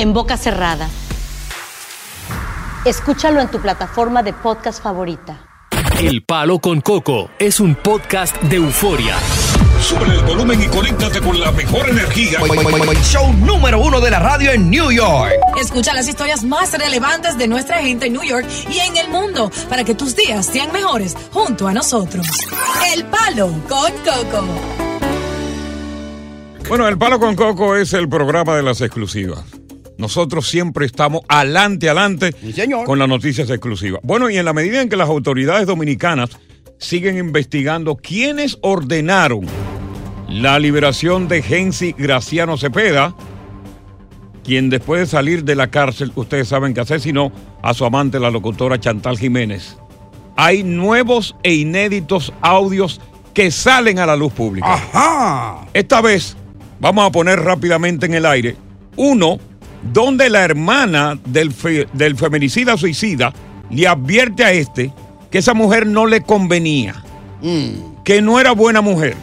En boca cerrada. Escúchalo en tu plataforma de podcast favorita. El Palo con Coco es un podcast de euforia. Sube el volumen y conéctate con la mejor energía. Show número uno de la radio en New York. Escucha las historias más relevantes de nuestra gente en New York y en el mundo para que tus días sean mejores junto a nosotros. El Palo con Coco. Bueno, El Palo con Coco es el programa de las exclusivas. Nosotros siempre estamos adelante, adelante con las noticias exclusivas. Bueno, y en la medida en que las autoridades dominicanas siguen investigando quiénes ordenaron la liberación de Gensi Graciano Cepeda, quien después de salir de la cárcel, ustedes saben que asesinó a su amante, la locutora Chantal Jiménez. Hay nuevos e inéditos audios que salen a la luz pública. Ajá. Esta vez vamos a poner rápidamente en el aire uno donde la hermana del, fe- del feminicida suicida le advierte a este que esa mujer no le convenía, que no era buena mujer,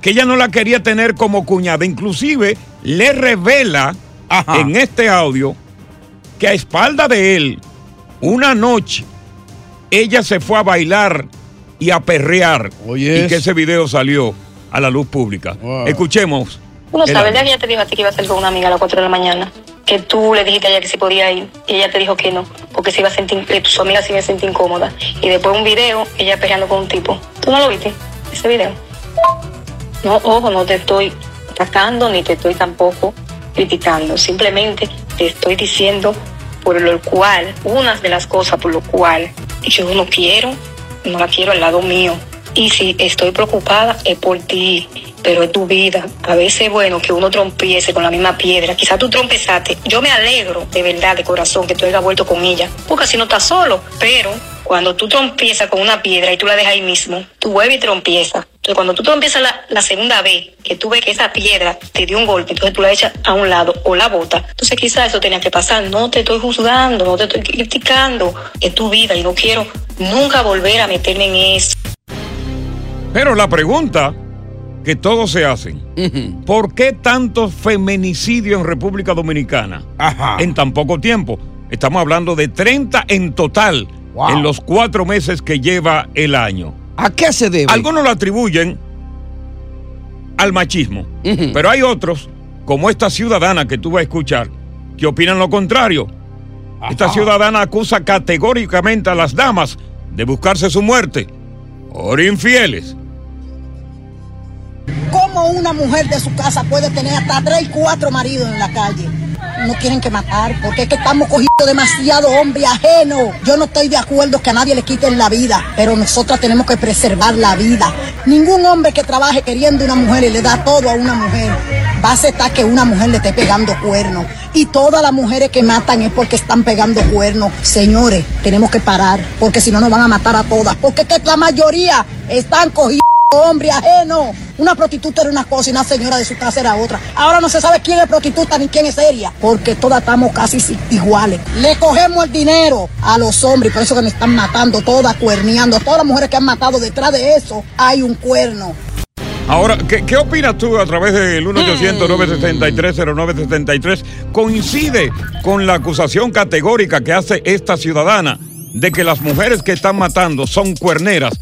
que ella no la quería tener como cuñada. Inclusive le revela en este audio que a espalda de él, una noche, ella se fue a bailar y a perrear y que ese video salió a la luz pública. Escuchemos. Uno el sabe, el audio. día que te dijo a ti que iba a salir con una amiga a las 4 de la mañana, que tú le dijiste a ella que sí podía ir, y ella te dijo que no, porque se iba a sentir, que su amiga se iba a sentir incómoda. Y después un video, ella peleando con un tipo. ¿Tú no lo viste? Ese video. No, ojo, no te estoy atacando ni te estoy tampoco criticando. Simplemente te estoy diciendo por lo cual, unas de las cosas por lo cual yo no quiero, no la quiero al lado mío. Y si estoy preocupada es por ti, pero es tu vida. A veces es bueno que uno trompiece con la misma piedra. Quizás tú trompezaste. Yo me alegro de verdad, de corazón, que tú hayas vuelto con ella, porque así no estás solo. Pero cuando tú trompiezas con una piedra y tú la dejas ahí mismo, tú vuelves y trompiezas. Entonces, cuando tú trompiezas la, la segunda vez, que tú ves que esa piedra te dio un golpe, entonces tú la echas a un lado o la botas. Entonces, quizás eso tenía que pasar. No te estoy juzgando, no te estoy criticando. Es tu vida y no quiero nunca volver a meterme en eso. Pero la pregunta que todos se hacen, ¿por qué tanto feminicidio en República Dominicana en tan poco tiempo? Estamos hablando de 30 en total en los cuatro meses que lleva el año. ¿A qué se debe? Algunos lo atribuyen al machismo, pero hay otros, como esta ciudadana que tú vas a escuchar, que opinan lo contrario. Esta ciudadana acusa categóricamente a las damas de buscarse su muerte por infieles. ¿Cómo una mujer de su casa puede tener hasta tres cuatro maridos en la calle? no quieren que matar, porque es que estamos cogiendo demasiado hombre ajeno. Yo no estoy de acuerdo que a nadie le quiten la vida, pero nosotras tenemos que preservar la vida. Ningún hombre que trabaje queriendo una mujer y le da todo a una mujer, va a aceptar que una mujer le esté pegando cuernos. Y todas las mujeres que matan es porque están pegando cuernos. Señores, tenemos que parar, porque si no nos van a matar a todas, porque es que la mayoría están cogiendo hombre ajeno. Una prostituta era una cosa y una señora de su casa era otra. Ahora no se sabe quién es prostituta ni quién es seria, porque todas estamos casi iguales. Le cogemos el dinero a los hombres, por eso que nos están matando, todas cuerneando. Todas las mujeres que han matado, detrás de eso hay un cuerno. Ahora, ¿qué, qué opinas tú a través del 1-800-963-0963? ¿Coincide con la acusación categórica que hace esta ciudadana de que las mujeres que están matando son cuerneras,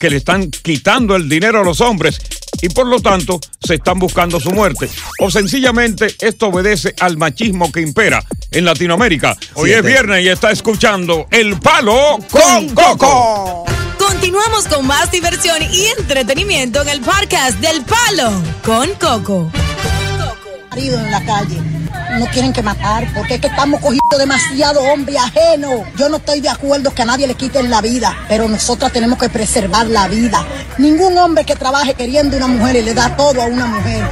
que le están quitando el dinero a los hombres y por lo tanto se están buscando su muerte? ¿O sencillamente esto obedece al machismo que impera en Latinoamérica? Hoy es viernes y está escuchando El Palo con Coco. Continuamos con más diversión y entretenimiento en el podcast del Palo con Coco. marido en la calle. No quieren que matar, porque es que estamos cogiendo demasiado hombre ajeno. Yo no estoy de acuerdo que a nadie le quiten la vida, pero nosotras tenemos que preservar la vida. Ningún hombre que trabaje queriendo una mujer y le da todo a una mujer,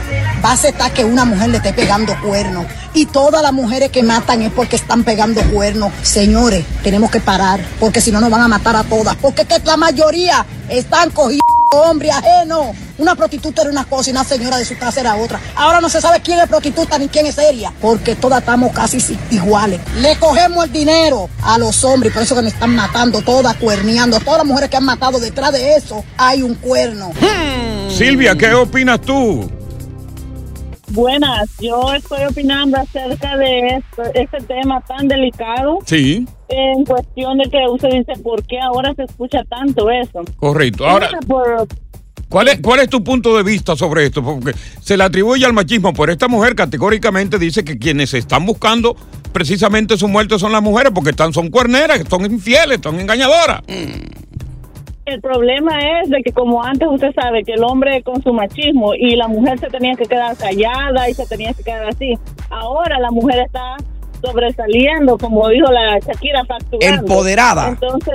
va a aceptar que una mujer le esté pegando cuernos. Y todas las mujeres que matan es porque están pegando cuernos. Señores, tenemos que parar, porque si no nos van a matar a todas. Porque es que la mayoría están cogiendo hombre ajeno. Una prostituta era una cosa y una señora de su casa era otra. Ahora no se sabe quién es prostituta ni quién es seria, porque todas estamos casi si- iguales. Le cogemos el dinero a los hombres, por eso que nos están matando, todas cuerneando. Todas las mujeres que han matado, detrás de eso hay un cuerno. Silvia, ¿qué opinas tú? Buenas, yo estoy opinando acerca de esto, este tema tan delicado Sí, en cuestión de que usted dice por qué ahora se escucha tanto eso. correcto. Ahora, por- ¿Cuál es, ¿Cuál es tu punto de vista sobre esto? Porque se le atribuye al machismo, pero esta mujer categóricamente dice que quienes están buscando precisamente su muerte son las mujeres, porque están, son cuerneras, son infieles, son engañadoras. El problema es de que como antes usted sabe que el hombre con su machismo y la mujer se tenía que quedar callada y se tenía que quedar así. Ahora la mujer está sobresaliendo, como dijo la Shakira, facturando. Empoderada. Entonces,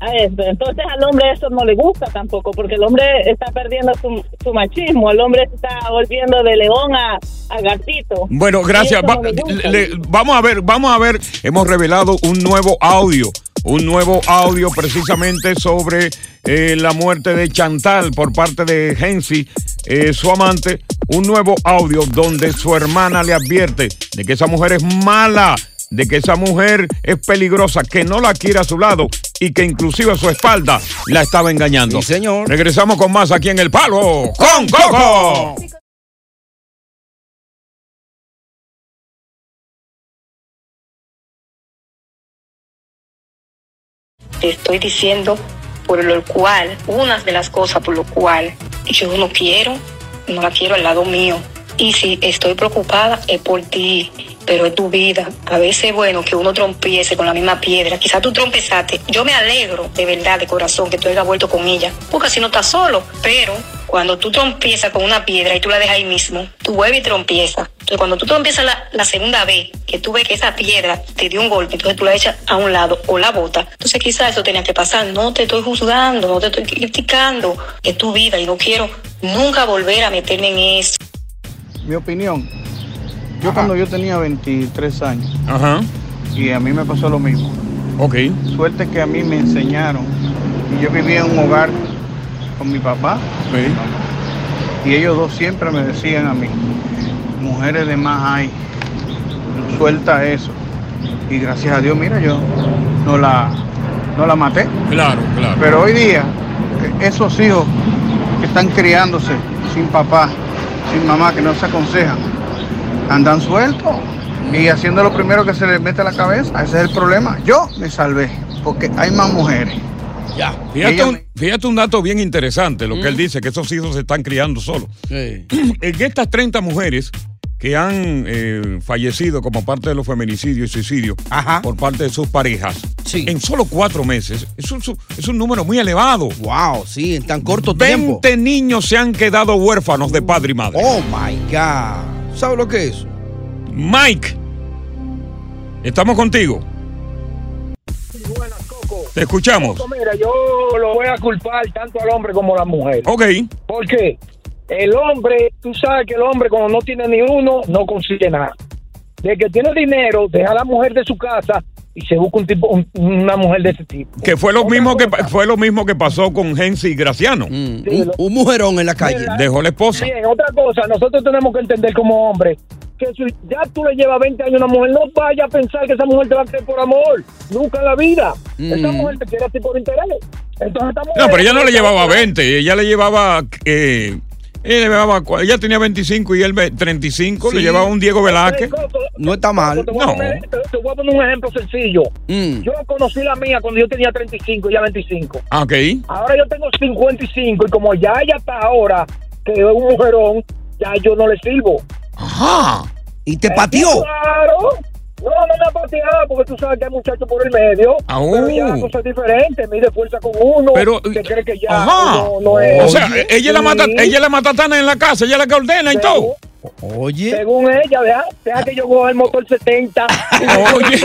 a eso. Entonces al hombre eso no le gusta tampoco, porque el hombre está perdiendo su, su machismo, el hombre se está volviendo de león a, a gatito. Bueno, gracias. eso Va- no le gusta. le- vamos a ver, vamos a ver. Hemos revelado un nuevo audio, un nuevo audio precisamente sobre eh, la muerte de Chantal por parte de Hensi, eh, su amante. Un nuevo audio donde su hermana le advierte de que esa mujer es mala, de que esa mujer es peligrosa, que no la quiere a su lado y que inclusive a su espalda la estaba engañando. Sí, señor. Regresamos con más aquí en El Palo con Coco. Te estoy diciendo por lo cual, una de las cosas por lo cual yo no quiero, no la quiero al lado mío. Y si estoy preocupada es por ti, pero es tu vida. A veces es bueno que uno trompiece con la misma piedra. Quizás tú trompezaste. Yo me alegro de verdad, de corazón, que tú hayas vuelto con ella, porque así no estás solo. Pero cuando tú trompiezas con una piedra y tú la dejas ahí mismo, tú vuelves y trompiezas. Entonces, cuando tú trompiezas la, la segunda vez, que tú ves que esa piedra te dio un golpe, entonces tú la echas a un lado o la botas. Entonces, quizás eso tenía que pasar. No te estoy juzgando, no te estoy criticando. Es tu vida y no quiero nunca volver a meterme en eso. Mi opinión, yo cuando yo tenía 23 años y a mí me pasó lo mismo. Ok. Suerte que a mí me enseñaron y yo vivía en un hogar con mi papá y ellos dos siempre me decían a mí, mujeres de más hay, suelta eso. Y gracias a Dios, mira, yo no la, no la maté. Claro, claro. Pero hoy día, esos hijos que están criándose sin papá, sin mamá, que no se aconsejan, andan sueltos y haciendo lo primero que se les mete a la cabeza. Ese es el problema. Yo me salvé, porque hay más mujeres. Ya. Fíjate un, fíjate un dato bien interesante, lo que él dice, que esos hijos se están criando solos. En estas 30 mujeres que han eh, fallecido como parte de los feminicidios y suicidios por parte de sus parejas, en solo cuatro meses, es un, es un número muy elevado. Wow, sí, en tan corto 20 tiempo. niños se han quedado huérfanos de padre y madre. Oh my God. ¿Sabes lo que es? Mike Estamos contigo. Te escuchamos. Mira, yo lo voy a culpar tanto al hombre como a la mujer. Ok. ¿Por qué? El hombre, tú sabes que el hombre cuando no tiene ni uno, no consigue nada. De que tiene dinero, deja a la mujer de su casa y se busca un tipo, un- una mujer de ese tipo. Que fue lo mismo que fue lo mismo que pasó con Gensi Graciano. un, un mujerón en la calle. Dejó la esposa. Bien, otra cosa, nosotros tenemos que entender como hombre que si ya tú le llevas 20 años a una mujer, no vaya a pensar que esa mujer te va a querer por amor. Nunca en la vida. Esa Mm. mujer te quiere así por interés. Entonces, esta mujer- No, pero ella no le llevaba 20, ella le llevaba eh, ella, le llevaba cua- ella tenía 25 y él ve- 35, le llevaba un Diego Velázquez. No está mal. Te voy, a No. poner, te- te voy a poner un ejemplo sencillo. Mm. Yo conocí la mía cuando yo tenía 35 y ya 25. Ah, Ok. Ahora yo tengo 55 y como ya ella está ahora, que es un mujerón, ya yo no le sirvo. Ajá. Y te Eh, pateó. Claro. No, no me ha pateado porque tú sabes que hay muchachos por el medio. Ah, Pero ya la oh. cosa es diferente. Mide fuerza con uno. Pero, que cree que ya Ajá. no, no es. o sea, ella la mata, ella la matatana en la casa, ella la que ordena y todo. Oye. Según ella, deja, deja que yo coja el motor 70 y me, Oye.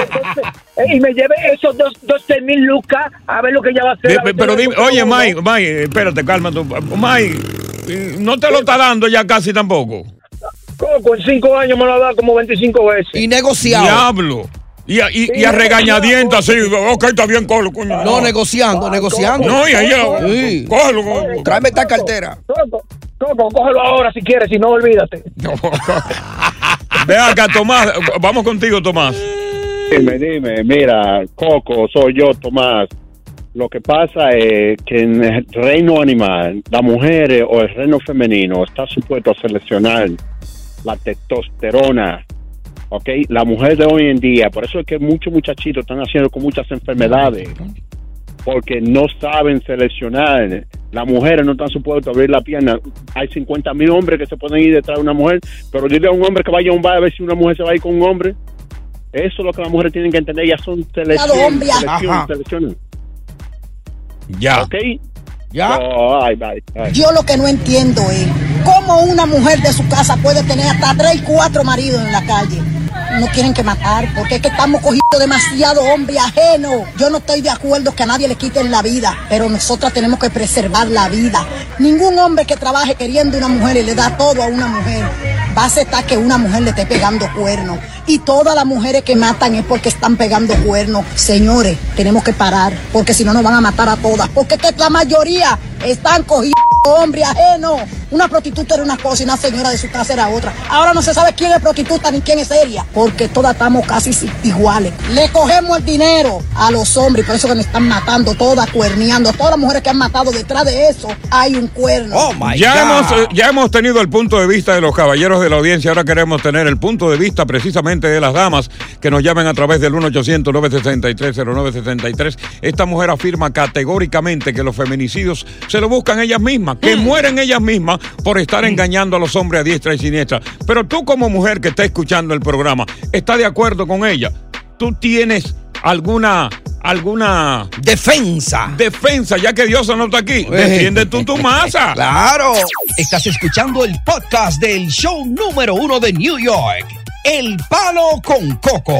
eh, y me lleve esos dos, 12 mil lucas a ver lo que ella va a hacer. A Pero si dime, oye, Mike, Mike, espérate, calma tú. Mike, eh, no te lo está dando ya casi tampoco. Coco, en cinco años me lo ha dado como 25 veces. Y negociado. Diablo. Y a, y, y a regañadientes así, ok, está bien, cógelo, coño. No, negociando, negociando. No, y ella, Sí. cógelo, cógelo. Tráeme esta cartera. Coco, Coco, cógelo ahora si quieres, si no, olvídate. Ve acá, Tomás, vamos contigo, Tomás. Dime, dime, mira, Coco, soy yo, Tomás. Lo que pasa es que en el reino animal, la mujer o el reino femenino está supuesto a seleccionar la testosterona, ¿ok? La mujer de hoy en día, por eso es que muchos muchachitos están haciendo con muchas enfermedades, porque no saben seleccionar. Las mujeres no están supuestas a abrir la pierna. Hay 50 mil hombres que se pueden ir detrás de una mujer, pero dile a un hombre que vaya a un bar a ver si una mujer se va a ir con un hombre. Eso es lo que las mujeres tienen que entender. Ellas son selección, hombre. selección, selección. Ya. ¿Ok? Ya. Oh, ay, ay, ay. Yo lo que no entiendo es cómo una mujer de su casa puede tener hasta tres y cuatro maridos en la calle. No quieren que matar, porque es que estamos cogiendo demasiado hombre ajeno. Yo no estoy de acuerdo que a nadie le quiten la vida, pero nosotras tenemos que preservar la vida. Ningún hombre que trabaje queriendo una mujer y le da todo a una mujer va a aceptar que una mujer le esté pegando cuernos. Y todas las mujeres que matan es porque están pegando cuernos. Señores, tenemos que parar, porque si no nos van a matar a todas. Porque es que la mayoría están cogiendo hombre ajeno. Una prostituta era una cosa y una señora de su casa era otra. Ahora no se sabe quién es prostituta ni quién es seria, porque todas estamos casi si- iguales. Le cogemos el dinero a los hombres, por eso que nos están matando todas, cuerneando. Todas las mujeres que han matado detrás de eso hay un cuerno. ya, hemos, eh, ya hemos tenido el punto de vista de los caballeros de la audiencia, ahora queremos tener el punto de vista precisamente de las damas que nos llamen a través del 1-800-963-0963. Esta mujer afirma categóricamente que los feminicidios se lo buscan ellas mismas, que mueren ellas mismas por estar engañando a los hombres a diestra y siniestra. Pero tú como mujer que está escuchando el programa, ¿estás de acuerdo con ella? ¿Tú tienes alguna alguna defensa? Defensa, ya que Dios no está aquí. Defiende tú tu masa. Claro. Estás escuchando el podcast del show número uno de New York. El Palo con Coco.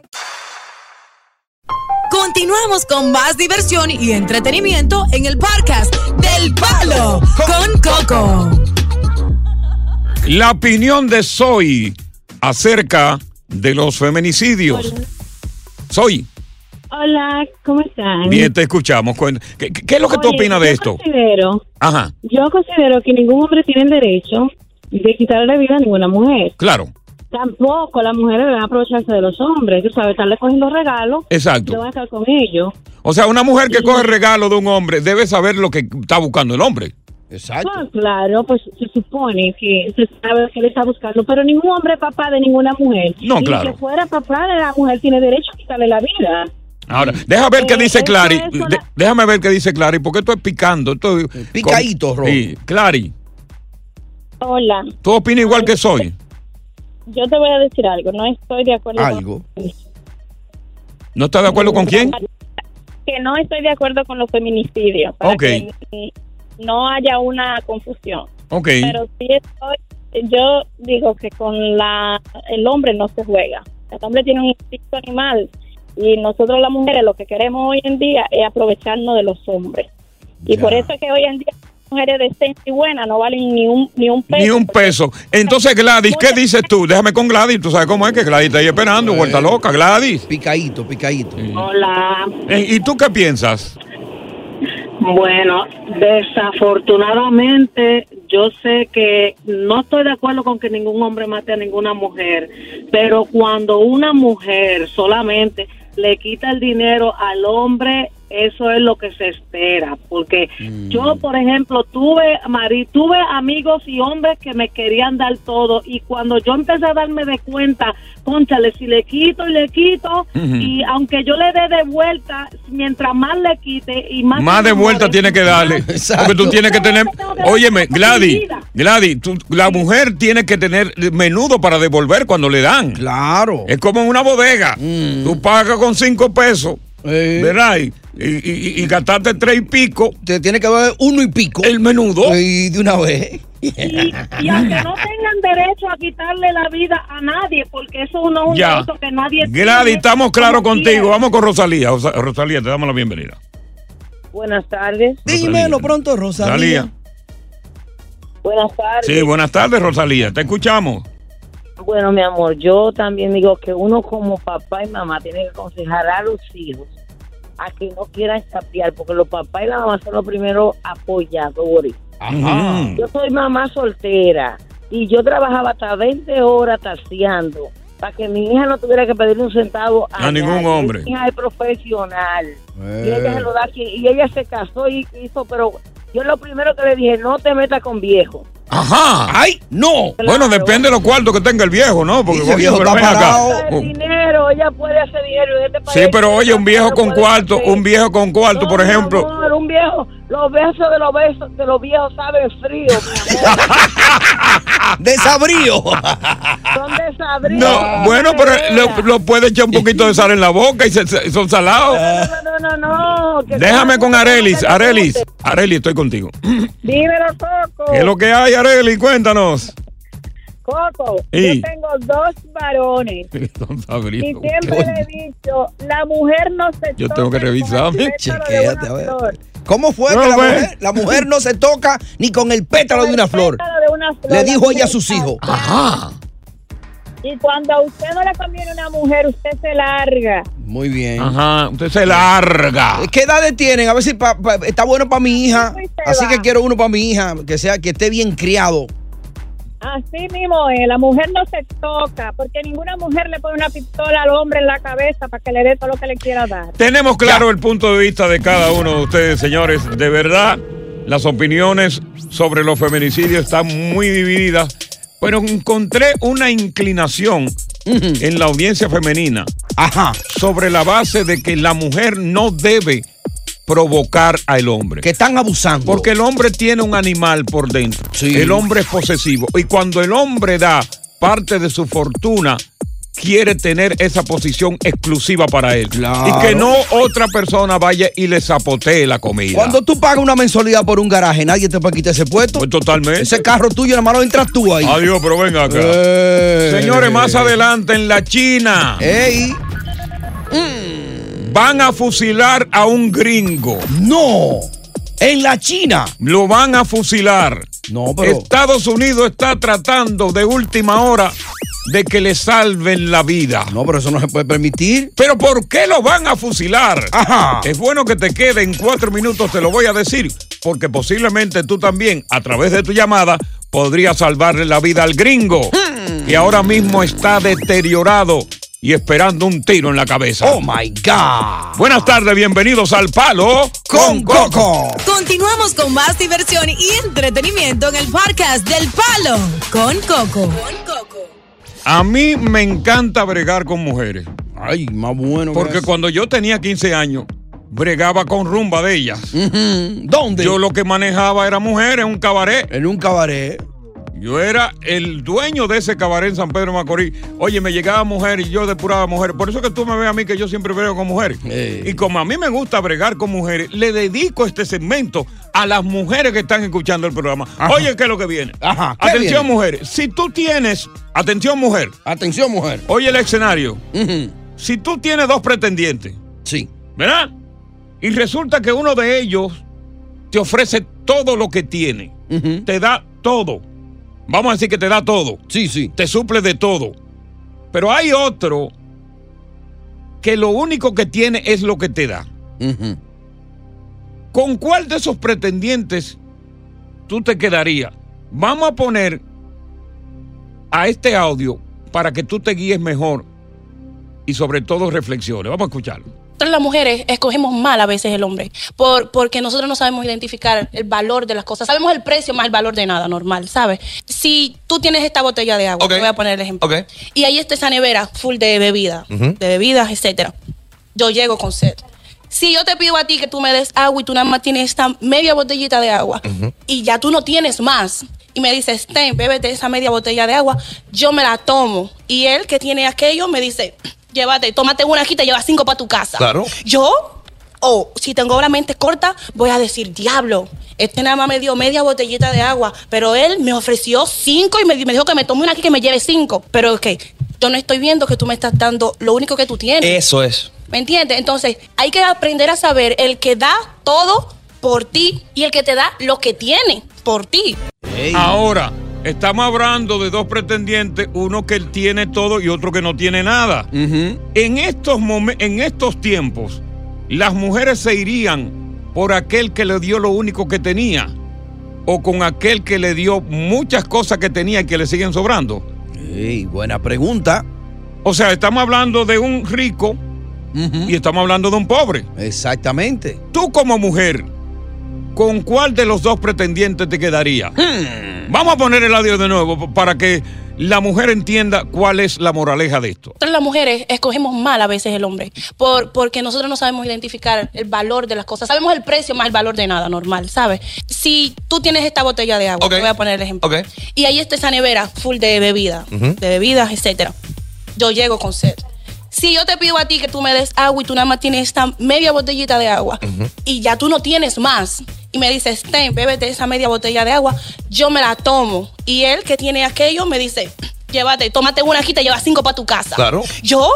Continuamos con más diversión y entretenimiento en el podcast del Palo con Coco. La opinión de Soy acerca de los feminicidios. Soy, Hola, ¿cómo están? bien, te escuchamos. ¿Qué, qué es lo que tú opinas de yo esto? Considero, Ajá, yo considero que ningún hombre tiene el derecho de quitarle la vida a ninguna mujer. claro, Tampoco las mujeres deben aprovecharse de los hombres, tú sabes, estarle cogiendo regalos. Exacto. No van a estar con ellos. O sea, una mujer que coge regalo de un hombre debe saber lo que está buscando el hombre. Exacto. Ah, claro, pues se supone que se sabe que él está buscando, pero ningún hombre es papá de ninguna mujer. No, y claro. que fuera papá de la mujer tiene derecho a quitarle la vida. Ahora, déjame ver qué Eh, dice eso Clary. es una- De- déjame ver qué dice Clary, porque esto es picando. Esto es Picadito, con-. Sí, Clary, Hola, ¿tú opinas igual que soy? Yo te voy a decir algo, no estoy de acuerdo Algo. con ¿No estás de acuerdo con quién? que no estoy de acuerdo con los feminicidios. para Ok. que no haya una confusión. Ok. Pero sí estoy, yo digo que con la el hombre no se juega. El hombre tiene un instinto animal y nosotros las mujeres lo que queremos hoy en día es aprovecharnos de los hombres. Y por eso es que hoy en día mujeres decentes y buenas no valen ni un ni un peso. Ni un peso. Entonces, Gladys, ¿qué dices tú? Déjame con Gladys. Tú sabes cómo es que Gladys está ahí esperando, vuelta loca. Gladys. Picadito, picadito. Hola. Eh, ¿Y tú qué piensas? Bueno, desafortunadamente yo sé que no estoy de acuerdo con que ningún hombre mate a ninguna mujer, pero cuando una mujer solamente le quita el dinero al hombre, eso es lo que se espera, porque yo, por ejemplo, tuve, Mari, tuve amigos y hombres que me querían dar todo y cuando yo empecé a darme de cuenta, conchale, si le quito y le quito y aunque yo le dé de vuelta, mientras más le quite y más Más de vuelta tiene que darle. Porque tú tienes que tener. Óyeme, Gladys, Gladys, tú- la mujer tiene que tener menudo para devolver cuando le dan. Claro. Es como en una bodega. Tú pagas con cinco pesos. ¿Verdad? Y, y, y- y gastaste tres y pico. Te tiene que dar uno y pico. El menudo. Y de una vez. y, y aunque no tengan derecho a quitarle la vida a nadie, porque eso no es un Ya. derecho que nadie Gladys, tiene, estamos claros contigo. Vamos con Rosalía. Rosa- Rosalía, te damos la bienvenida. Buenas tardes. Dímelo pronto, Rosalía. Rosalía. Buenas tardes. Sí, buenas tardes, Rosalía. Te escuchamos. Bueno, mi amor, yo también digo que uno como papá y mamá tiene que aconsejar a los hijos a que no quieran chapear, porque los papás y la mamá son los primeros apoyadores. Ajá. Yo soy mamá soltera y yo trabajaba hasta 20 horas taseando para que mi hija no tuviera que pedir un centavo a, A ningún nadie. hombre. Mi hija es profesional Eh. y ella se lo da aquí y ella se casó y hizo, pero yo lo primero que le dije, no te metas con viejo. Ajá. ¡Ay, no! Bueno, depende de los cuartos que tenga el viejo, ¿no? Porque oye, viejo pero está acá. Oh. dinero, ella puede hacer dinero este Sí, pero oye, un viejo con cuarto, un viejo con cuarto, por ejemplo. Un viejo, los besos de los besos de los viejos saben frío, mi amor. Desabrío. Son desabridos. No, bueno, pero lo, lo puede echar un poquito de sal en la boca y se- se- son salados. No, no, no, no. que Déjame con Arelis. Arelis. Arelis, estoy contigo. Dímelo, Coco. ¿Qué es lo que hay, Arelis? Cuéntanos. Yo tengo dos varones. Don Y siempre le he dicho, la mujer no se Yo toca tengo que revisarme. Chequéate, a ver. flor. ¿Cómo fue No, que la mujer, la mujer no se toca ni con el pétalo de una flor? Pétalo de una flor, Le dijo ella a sus hijos. Ajá. Y cuando a usted no le conviene una mujer, usted se larga. Muy bien. Ajá, usted se larga. ¿Qué edades tienen? A ver si pa- pa- está bueno para mi hija. Así va. que quiero uno para mi hija, que sea que esté bien criado. Así mismo es, la mujer no se toca, porque ninguna mujer le pone una pistola al hombre en la cabeza para que le dé todo lo que le quiera dar. Tenemos claro el punto de vista de cada uno de ustedes, señores. De verdad, las opiniones sobre los feminicidios están muy divididas, pero encontré una inclinación en la audiencia femenina sobre la base de que la mujer no debe provocar al hombre. Que están abusando. Porque el hombre tiene un animal por dentro. El hombre es posesivo. Y cuando el hombre da parte de su fortuna, quiere tener esa posición exclusiva para él. Y que no otra persona vaya y le zapotee la comida. Cuando tú pagas una mensualidad por un garaje, nadie te puede quitar ese puesto. Pues totalmente. Ese carro tuyo, lo entras tú ahí. Adiós, pero venga acá. Eh. Señores, más adelante en la China. Ey. Van a fusilar a un gringo. No. En la China. Lo van a fusilar. No, pero. Estados Unidos está tratando de última hora de que le salven la vida. No, pero eso no se puede permitir. ¿Pero por qué lo van a fusilar? Ajá. Es bueno que te quede en cuatro minutos, te lo voy a decir, porque posiblemente tú también, a través de tu llamada, podrías salvarle la vida al gringo, que ahora mismo está deteriorado y esperando un tiro en la cabeza. Oh my God. Buenas tardes, bienvenidos al Palo con Coco. Continuamos con más diversión y entretenimiento en el podcast del Palo con Coco. A mí me encanta bregar con mujeres. Ay, más bueno. Porque cuando yo tenía 15 años, bregaba con rumba de ellas. ¿Dónde? Yo lo que manejaba era mujeres, un cabaret. En un cabaret. Yo era el dueño de ese cabaret en San Pedro Macorís. Oye, me llegaba mujer y yo depuraba mujeres. Por eso que tú me ves a mí que yo siempre brego con mujeres. Y como a mí me gusta bregar con mujeres, le dedico este segmento a las mujeres que están escuchando el programa. Ajá. Oye, ¿qué es lo que viene? Ajá, ¿qué Atención, viene? mujeres. Si tú tienes. Atención, mujer. Atención, mujer. Oye, el escenario. Si tú tienes dos pretendientes. Sí. ¿Verdad? Y resulta que uno de ellos te ofrece todo lo que tiene. Te da todo. Vamos a decir que te da todo. Sí, sí. Te suple de todo. Pero hay otro que lo único que tiene es lo que te da. ¿Con cuál de esos pretendientes tú te quedarías? Vamos a poner a este audio para que tú te guíes mejor y sobre todo reflexiones. Vamos a escucharlo. Nosotros las mujeres escogemos mal a veces el hombre, por, porque nosotros no sabemos identificar el valor de las cosas. Sabemos el precio más el valor de nada, normal, ¿sabes? Si tú tienes esta botella de agua, te voy a poner el ejemplo, y ahí está esa nevera full de bebida, de bebidas, etcétera. Yo llego con sed. Si yo te pido a ti que tú me des agua y tú nada más tienes esta media botellita de agua y ya tú no tienes más y me dices, ten, bébete esa media botella de agua, yo me la tomo. Y él que tiene aquello me dice, llévate, tómate una aquí, te llevas cinco para tu casa. Claro. Yo, o si tengo la mente corta, voy a decir, diablo, este nada más me dio media botellita de agua, pero él me ofreció cinco y me, me dijo que me tome una aquí que me lleve cinco. Pero ok, yo no estoy viendo que tú me estás dando lo único que tú tienes. Eso es. ¿Me entiendes? Entonces, hay que aprender a saber el que da todo por ti y el que te da lo que tiene por ti. Ahora, estamos hablando de dos pretendientes, uno que tiene todo y otro que no tiene nada. en, estos en estos tiempos, las mujeres se irían por aquel que le dio lo único que tenía o con aquel que le dio muchas cosas que tenía y que le siguen sobrando. Ey, buena pregunta. O sea, estamos hablando de un rico y estamos hablando de un pobre. Exactamente. Tú como mujer, ¿con cuál de los dos pretendientes te quedaría? Vamos a poner el audio de nuevo para que la mujer entienda cuál es la moraleja de esto. Las mujeres escogemos mal a veces el hombre, por, porque nosotros no sabemos identificar el valor de las cosas. Sabemos el precio más el valor de nada, normal, ¿sabes? Si tú tienes esta botella de agua, te voy a poner el ejemplo, y ahí está esa nevera full de bebida, de bebidas, etcétera. Yo llego con sed. Si yo te pido a ti que tú me des agua y tú nada más tienes esta media botellita de agua y ya tú no tienes más y me dices, ten, bébete esa media botella de agua, yo me la tomo. Y él que tiene aquello me dice, llévate, tómate una aquí, te llevas cinco para tu casa. Claro. Yo,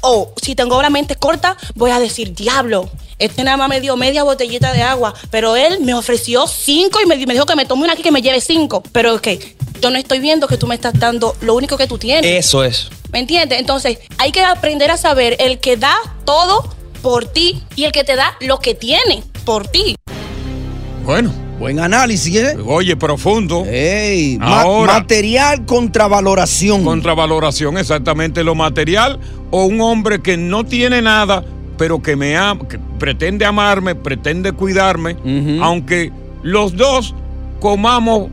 o si tengo la mente corta, voy a decir, diablo, este nada más me dio media botellita de agua, pero él me ofreció cinco y me, me dijo que me tome una aquí que me lleve cinco. Pero ok, yo no estoy viendo que tú me estás dando lo único que tú tienes. Eso es. ¿Me entiendes? Entonces, hay que aprender a saber el que da todo por ti y el que te da lo que tiene por ti. Bueno. Buen análisis, ¿eh? Oye, profundo. Ey, ma- Ahora. material contra valoración. Contravaloración, exactamente lo material o un hombre que no tiene nada, pero que me ama, que pretende amarme, pretende cuidarme, aunque los dos comamos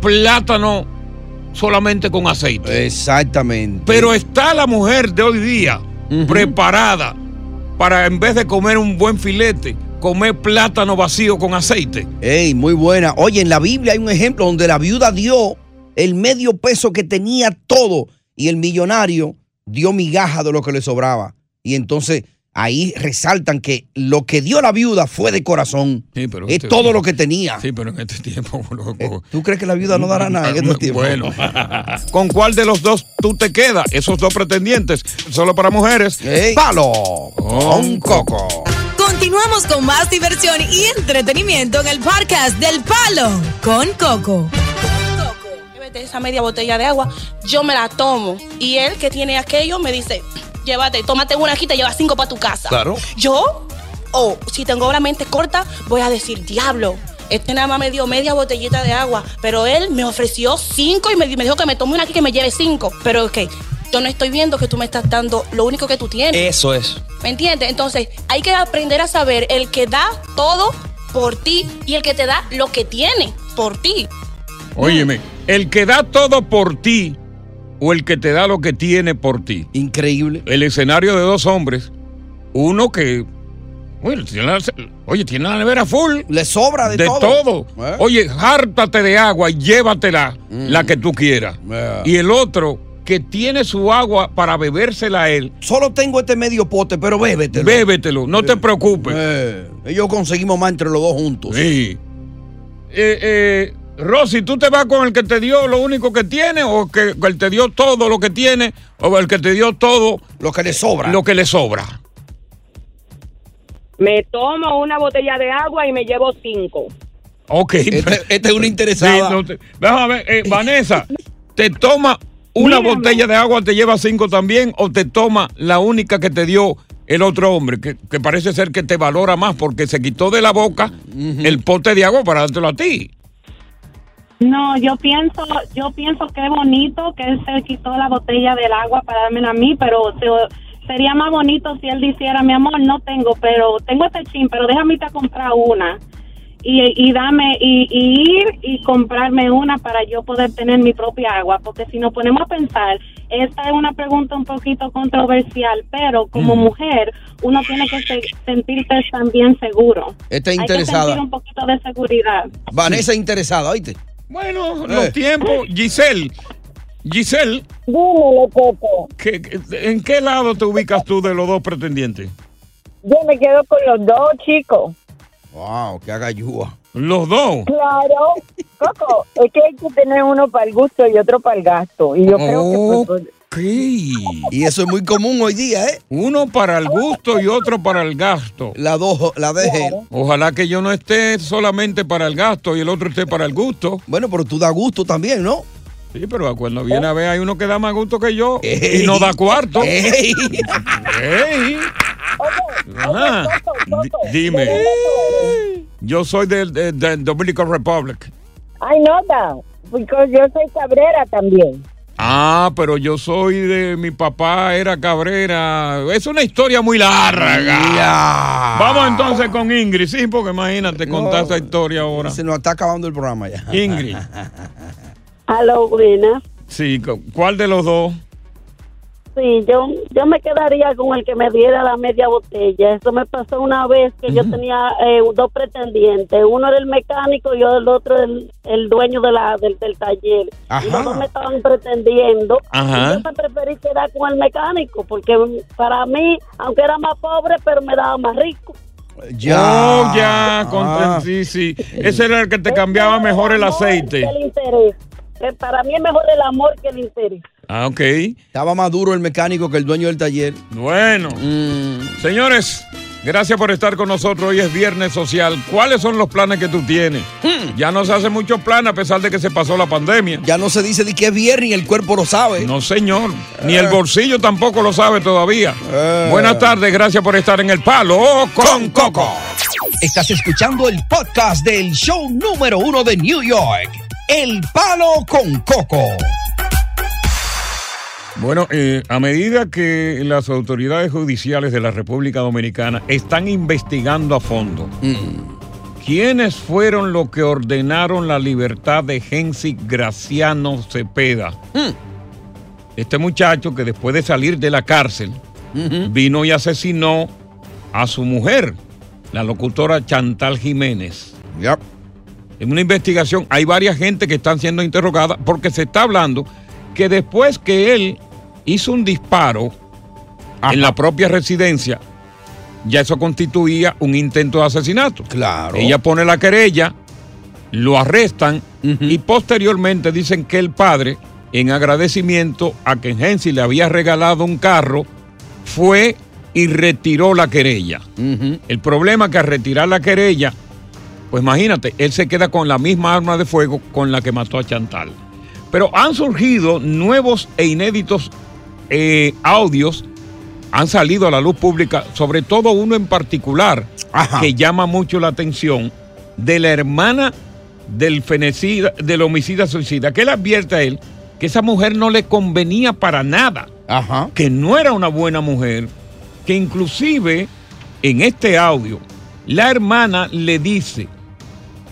plátano solamente con aceite. Exactamente. Pero está la mujer de hoy día preparada para en vez de comer un buen filete, comer plátano vacío con aceite. Ey, muy buena. Oye, en la Biblia hay un ejemplo donde la viuda dio el medio peso que tenía todo y el millonario dio migaja de lo que le sobraba. Y entonces ahí resaltan que lo que dio la viuda fue de corazón. Sí, pero es este- todo lo que tenía. Sí, pero en este tiempo, loco. ¿Tú crees que la viuda no dará nada en este tiempo? Bueno, ¿con cuál de los dos tú te quedas? Esos dos pretendientes, solo para mujeres. Palo con coco. Continuamos con más diversión y entretenimiento en el podcast del Palo con Coco. Esa media botella de agua, yo me la tomo. Y él que tiene aquello me dice, llévate, tómate una aquí, te llevas cinco para tu casa. Claro. Yo, o si tengo la mente corta, voy a decir, diablo. Este nada más me dio media botellita de agua, pero él me ofreció cinco y me, me dijo que me tome una aquí que me lleve cinco. Pero ok, yo no estoy viendo que tú me estás dando lo único que tú tienes. Eso es. ¿Me entiendes? Entonces, hay que aprender a saber el que da todo por ti y el que te da lo que tiene por ti. Óyeme, el que da todo por ti o el que te da lo que tiene por ti. Increíble. El escenario de dos hombres, uno que, oye, tiene la, oye, tiene la nevera full. Le sobra de, de todo. todo. ¿Eh? Oye, hártate de agua y llévatela la que tú quieras. Yeah. Y el otro que tiene su agua para bebérsela a él. Solo tengo este medio pote, pero bébetelo. Bébetelo, no te preocupes. Eh, ellos conseguimos más entre los dos juntos. Sí. Eh, eh, Rosy, ¿tú te vas con el que te dio lo único que tiene o que el te dio todo lo que tiene o el que te dio todo lo que le sobra? Lo que le sobra. Me tomo una botella de agua y me llevo cinco. Ok. Este, esta es una interesada. Sí, no te- déjame ver, eh, Vanessa, ¿te toma una botella de agua, te lleva cinco también o te toma la única que te dio el otro hombre, que, que parece ser que te valora más porque se quitó de la boca el pote de agua para dártelo a ti? No, yo pienso, yo pienso que es bonito que él se quitó la botella del agua para darme a mí, pero se- sería más bonito si él dijera, mi amor, no tengo, pero tengo este chin, pero déjame irte a comprar una. Y, y dame, y, y ir y comprarme una para yo poder tener mi propia agua, porque si nos ponemos a pensar, esta es una pregunta un poquito controversial, pero como mujer, uno tiene que se- sentirse también seguro. Está Hay que interesada. sentir un poquito de seguridad. Vanessa interesada, ¿oíste? Bueno, los tiempos. Giselle, Giselle, Dímelo, Coco. ¿qué- qué- ¿en qué lado te ubicas tú de los dos pretendientes? Yo me quedo con los dos chicos. Wow, que haga ayuda. Los dos. Claro. Coco, es que hay que tener uno para el gusto y otro para el gasto. Y yo creo que... pues, Y eso es muy común hoy día, ¿eh? Uno para el gusto y otro para el gasto. La dos, la deje. Ojalá que yo no esté solamente para el gasto y el otro esté para el gusto. Bueno, pero tú da gusto también, ¿no? Sí, pero cuando viene a ver hay uno que da más gusto que yo y no da cuarto. Ey. Ey. Ajá. Di- Dime. Yo soy del de, de Dominican Republic. I know that. Because yo soy cabrera también. Ah, pero yo soy de mi papá era Cabrera. Es una historia muy larga. Vamos entonces con Ingrid, sí, porque imagínate contar esa historia ahora. Se nos está acabando el programa ya. Ingrid. Aló, buenas. Sí, cu- ¿cuál de los dos? Sí, yo, yo me quedaría con el que me diera la media botella. Eso me pasó una vez que yo tenía eh, dos pretendientes. Uno era el mecánico y el otro el, el dueño de la, del, del taller. Ajá. Y los dos me estaban pretendiendo. Ajá. Y yo me preferí quedar con el mecánico porque para mí, aunque era más pobre, pero me daba más rico. Ya. Oh, ya, con- Ah. sí, sí. Ese era el que te cambiaba mejor el aceite. El interés. Eh, Para mí es mejor el amor que el interés. Ah, ok. Estaba más duro el mecánico que el dueño del taller. Bueno. Señores, gracias por estar con nosotros. Hoy es Viernes Social. ¿Cuáles son los planes que tú tienes? Ya no se hace muchos planes a pesar de que se pasó la pandemia. Ya no se dice de que es viernes y el cuerpo lo sabe. No, señor. Ni el bolsillo tampoco lo sabe todavía. Eh. Buenas tardes, gracias por estar en el palo con Coco. Estás escuchando el podcast del show número uno de New York, El Palo con Coco. Bueno, eh, a medida que las autoridades judiciales de la República Dominicana están investigando a fondo ¿Quiénes fueron los que ordenaron la libertad de Gensi Graciano Cepeda? Este muchacho que después de salir de la cárcel vino y asesinó a su mujer, la locutora Chantal Jiménez. En una investigación hay varias gente que están siendo interrogadas porque se está hablando que después que él hizo un disparo en la propia residencia, ya eso constituía un intento de asesinato. Claro. Ella pone la querella, lo arrestan y posteriormente dicen que el padre, en agradecimiento a que Hensi le había regalado un carro, fue y retiró la querella. El problema es que al retirar la querella, pues imagínate, él se queda con la misma arma de fuego con la que mató a Chantal. Pero han surgido nuevos e inéditos eh, audios, han salido a la luz pública, sobre todo uno en particular que llama mucho la atención de la hermana del fenecida, del homicida suicida, que le advierte a él que esa mujer no le convenía para nada, que no era una buena mujer, que inclusive en este audio la hermana le dice,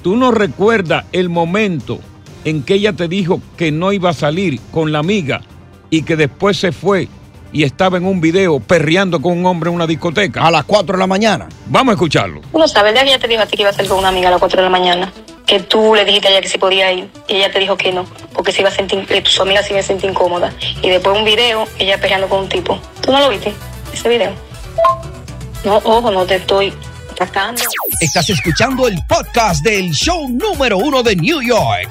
tú no recuerdas el momento en que ella te dijo que no iba a salir con la amiga y que después se fue y estaba en un video perreando con un hombre en una discoteca. A las 4 de la mañana. Vamos a escucharlo. Uno sabe, el día que ella te dijo a ti que iba a salir con una amiga a las 4 de la mañana, que tú le dijiste a ella que sí podía ir y ella te dijo que no, porque se iba a sentir, que su amiga se iba a sentir incómoda. Y después un video, ella peleando con un tipo. ¿Tú no lo viste? Ese video. No, ojo, no te estoy atacando. Estás escuchando el podcast del show número uno de New York,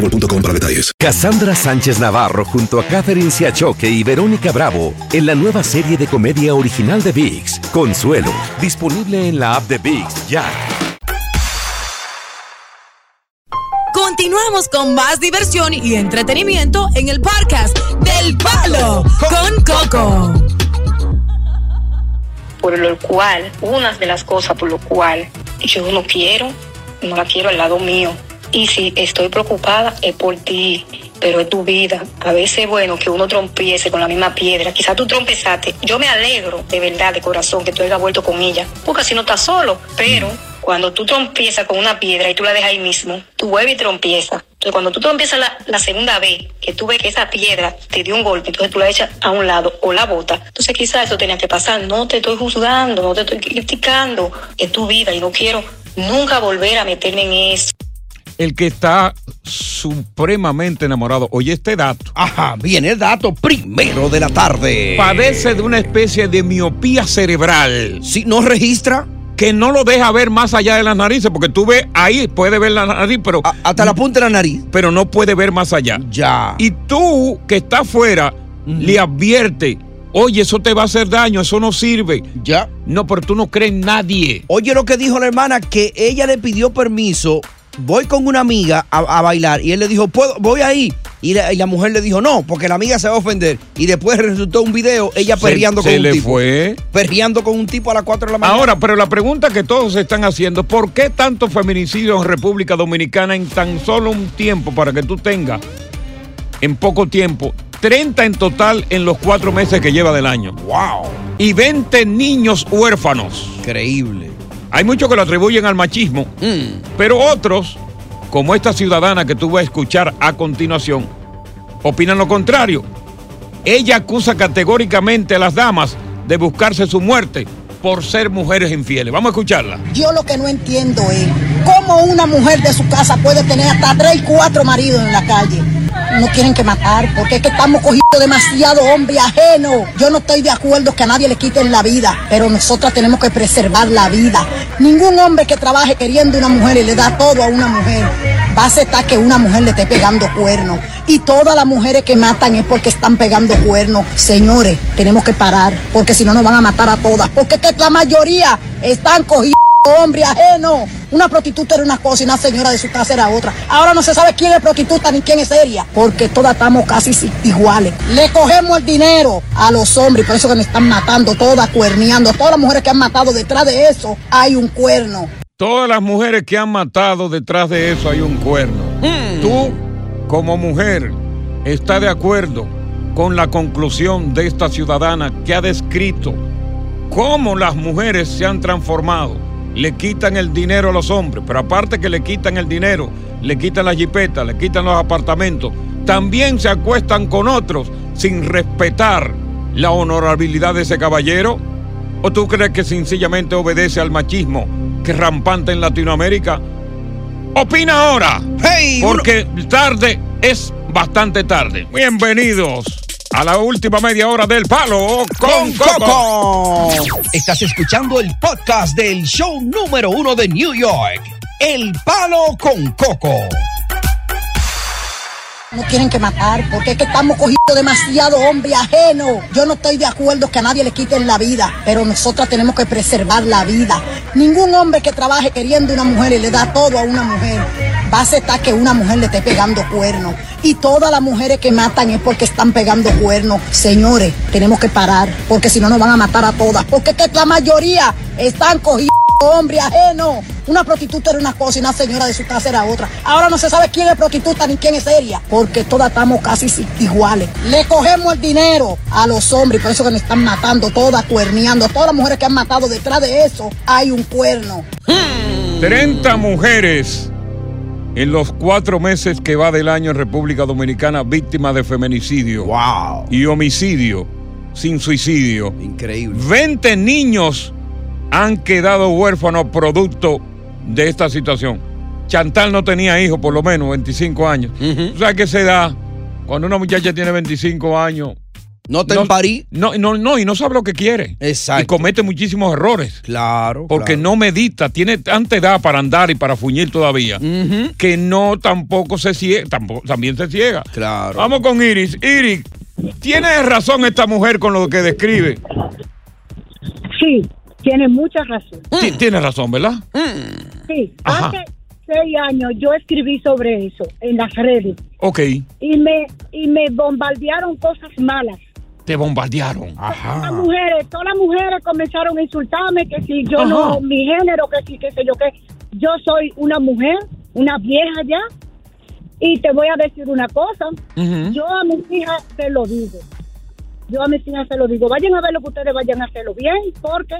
boostmobile.com para detalles. Cassandra Sánchez Navarro junto a Catherine Siachoque y Verónica Bravo en la nueva serie de comedia original de VIX, Consuelo, disponible en la app de VIX ya. Continuamos con más diversión y entretenimiento en el podcast del Palo con Coco. Por lo cual, una de las cosas por lo cual yo no quiero, no la quiero al lado mío. Y si estoy preocupada es por ti, pero es tu vida. A veces es bueno que uno trompiece con la misma piedra. Quizás tú trompezaste. Yo me alegro de verdad, de corazón, que tú hayas vuelto con ella, porque así no estás solo. Pero cuando tú trompiezas con una piedra y tú la dejas ahí mismo, tú vuelves y trompiezas. Entonces, cuando tú trompiezas la, la segunda vez, que tú ves que esa piedra te dio un golpe, entonces tú la echas a un lado o la bota. Entonces, quizás eso tenía que pasar. No te estoy juzgando, no te estoy criticando. Es tu vida y no quiero nunca volver a meterme en eso. El que está supremamente enamorado, oye este dato. Ajá, viene el dato primero de la tarde. Padece de una especie de miopía cerebral. Si no registra. Que no lo deja ver más allá de las narices, porque tú ves ahí, puede ver la nariz, pero. hasta la punta de la nariz. Pero no puede ver más allá. Ya. Y tú, que estás afuera, le advierte. Oye, eso te va a hacer daño, eso no sirve. Ya. No, pero tú no crees en nadie. Oye lo que dijo la hermana, que ella le pidió permiso. Voy con una amiga a, a bailar y él le dijo, ¿Puedo, voy ahí. Y la, y la mujer le dijo, no, porque la amiga se va a ofender. Y después resultó un video, ella Se- perreando se con un le tipo. fue. Perreando con un tipo a las 4 de la mañana. Ahora, pero la pregunta que todos se están haciendo, ¿por qué tantos feminicidios en República Dominicana en tan solo un tiempo para que tú tengas, en poco tiempo, 30 en total en los cuatro meses que lleva del año? ¡Wow! Y 20 niños huérfanos. Increíble. Hay muchos que lo atribuyen al machismo, pero otros, como esta ciudadana que tú vas a escuchar a continuación, opinan lo contrario. Ella acusa categóricamente a las damas de buscarse su muerte por ser mujeres infieles. Vamos a escucharla. Yo lo que no entiendo es cómo una mujer de su casa puede tener hasta tres y cuatro maridos en la calle. No quieren que matar, porque es que estamos cogiendo demasiado hombre ajeno. Yo no estoy de acuerdo que a nadie le quiten la vida, pero nosotras tenemos que preservar la vida. Ningún hombre que trabaje queriendo una mujer y le da todo a una mujer, va a aceptar que una mujer le esté pegando cuernos. Y todas las mujeres que matan es porque están pegando cuernos. Señores, tenemos que parar, porque si no nos van a matar a todas. Porque es que la mayoría están cogiendo hombre ajeno. Una prostituta era una cosa y una señora de su casa era otra. Ahora no se sabe quién es prostituta ni quién es seria, porque todas estamos casi si- iguales. Le cogemos el dinero a los hombres, por eso que nos están matando, todas cuerneando. Todas las mujeres que han matado, detrás de eso hay un cuerno. Todas las mujeres que han matado, detrás de eso hay un cuerno. Tú, como mujer, estás de acuerdo con la conclusión de esta ciudadana que ha descrito cómo las mujeres se han transformado. Le quitan el dinero a los hombres, pero aparte que le quitan el dinero, le quitan las jipetas, le quitan los apartamentos, también se acuestan con otros sin respetar la honorabilidad de ese caballero. ¿O tú crees que sencillamente obedece al machismo que es rampante en Latinoamérica? Opina ahora, porque tarde es bastante tarde. Bienvenidos a la última media hora del Palo con Coco. Estás escuchando el podcast del show número uno de New York, El Palo con Coco. No quieren que matar, porque es que estamos cogiendo demasiado hombre ajeno. Yo no estoy de acuerdo que a nadie le quiten la vida, pero nosotras tenemos que preservar la vida. Ningún hombre que trabaje queriendo una mujer y le da todo a una mujer, va a aceptar que una mujer le esté pegando cuernos. Y todas las mujeres que matan es porque están pegando cuernos. Señores, tenemos que parar, porque si no nos van a matar a todas. Porque es que la mayoría están cogiendo hombre ajeno. Una prostituta era una cosa y una señora de su casa era otra. Ahora no se sabe quién es prostituta ni quién es seria, porque todas estamos casi si- iguales. Le cogemos el dinero a los hombres, y por eso que nos están matando, todas cuerneando. Todas las mujeres que han matado, detrás de eso hay un cuerno. 30 mujeres en los cuatro meses que va del año en República Dominicana víctimas de feminicidio y homicidio sin suicidio. Increíble. 20 niños han quedado huérfanos producto de esta situación. Chantal no tenía hijos, por lo menos 25 años. ¿Tú sabes qué se da cuando una muchacha tiene 25 años? No te emparí. No, no, no, y no sabe lo que quiere. Exacto. Y comete muchísimos errores. Claro. Porque claro. no medita, tiene tanta edad para andar y para fuñir todavía, que no tampoco se ciega, tampoco, también se ciega. Claro. Vamos con Iris. Iris, ¿tiene razón esta mujer con lo que describe? Sí, tiene mucha razón. Ti- Tiene razón, ¿verdad? Sí, Ajá. hace seis años yo escribí sobre eso en las redes Ok, y me y me bombardearon cosas malas. te bombardearon. Las mujeres, todas las mujeres comenzaron a insultarme que si yo Ajá. no, mi género, que si, qué sé yo, que yo soy una mujer, una vieja ya. Y te voy a decir una cosa, yo a mis hijas se lo digo. Yo a mis hijas se lo digo, vayan a ver lo que ustedes vayan a hacerlo bien, porque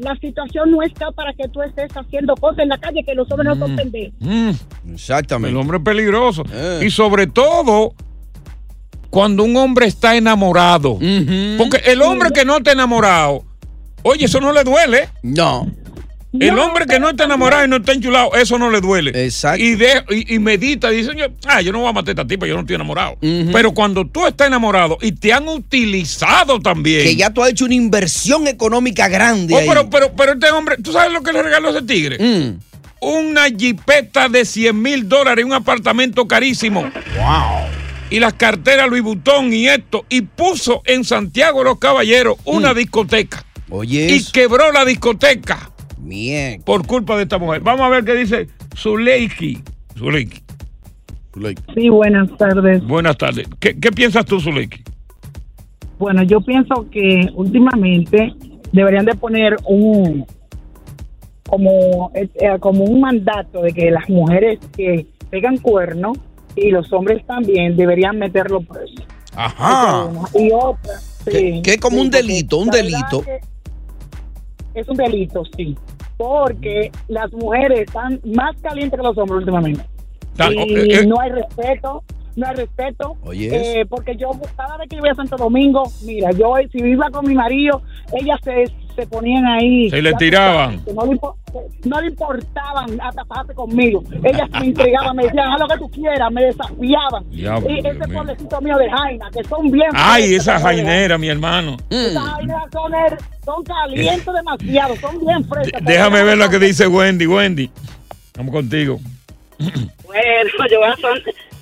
la situación no está para que tú estés haciendo cosas en la calle que los hombres no son pendejos. Mm, Exactamente. el hombre es peligroso. Eh. Y sobre todo, cuando un hombre está enamorado. Porque el hombre que no está enamorado, oye, eso no le duele. No. El hombre que no está enamorado y no está enchulado, eso no le duele. Exacto. Y, de, y, y medita, dice, yo, ah, yo no voy a matar a esta tipa, yo no estoy enamorado. Pero cuando tú estás enamorado y te han utilizado también. Que ya tú has hecho una inversión económica grande. Oh, ahí. pero, pero, pero este hombre, ¿tú sabes lo que le regaló a ese tigre? Mm. Una jipeta de 100 mil dólares, un apartamento carísimo. Wow. Y las carteras Louis Vuitton y esto. Y puso en Santiago los Caballeros una discoteca. Mm. Oye. Y quebró la discoteca. Bien. Por culpa de esta mujer. Vamos a ver qué dice Zuleiki. Zuleiki. Sí, buenas tardes. Buenas tardes. ¿Qué, qué piensas tú, Zuleiki? Bueno, yo pienso que últimamente deberían de poner un como eh, eh, como un mandato de que las mujeres que pegan cuerno y los hombres también deberían meterlo preso. Ajá. Y otra, sí, Que, es como sí, un delito, un delito. Es un delito, sí. Porque las mujeres están más calientes que los hombres últimamente. Y eh. no hay respeto, no hay respeto. Oye, Eh, porque yo cada vez que yo voy a Santo Domingo, mira, yo si iba con mi marido, ella se, se ponían ahí. Se le tiraban. No le, no le importaban hasta pasarse conmigo. Ellas me intrigaban, me decían, haz lo que tú quieras, me desafiaban. Y Dios ese mío. pueblecito mío de Jaina, que son bien. Ay, esa jainera, mi hermano. Esas jaineras son, calientes demasiado, son bien frescas. Déjame ver lo que dice Wendy. Wendy, vamos contigo. Bueno, yo voy a, son-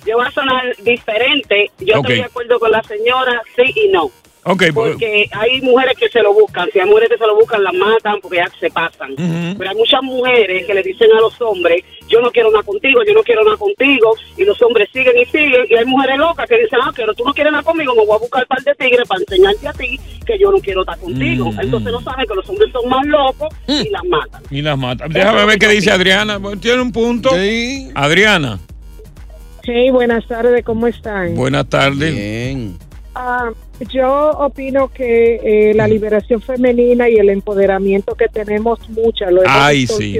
yo voy a sonar diferente. Yo estoy de acuerdo con la señora, sí y no. Ok, pues, Porque hay mujeres que se lo buscan. Si hay mujeres que se lo buscan, las matan porque ya se pasan. Pero hay muchas mujeres que le dicen a los hombres, yo no quiero nada contigo, yo no quiero nada contigo. Y los hombres siguen y siguen. Y hay mujeres locas que dicen, ah, pero tú no quieres nada conmigo, me voy a buscar un par de tigres para enseñarte a ti que yo no quiero estar contigo. Entonces no saben que los hombres son más locos y las matan. y las mata. Déjame ver qué dice Adriana. Tiene un punto. Adriana, Hey, buenas tardes, ¿cómo están? buenas tardes. Ah, yo opino que eh, la liberación femenina y el empoderamiento que tenemos muchas lo hemos Ay, sí.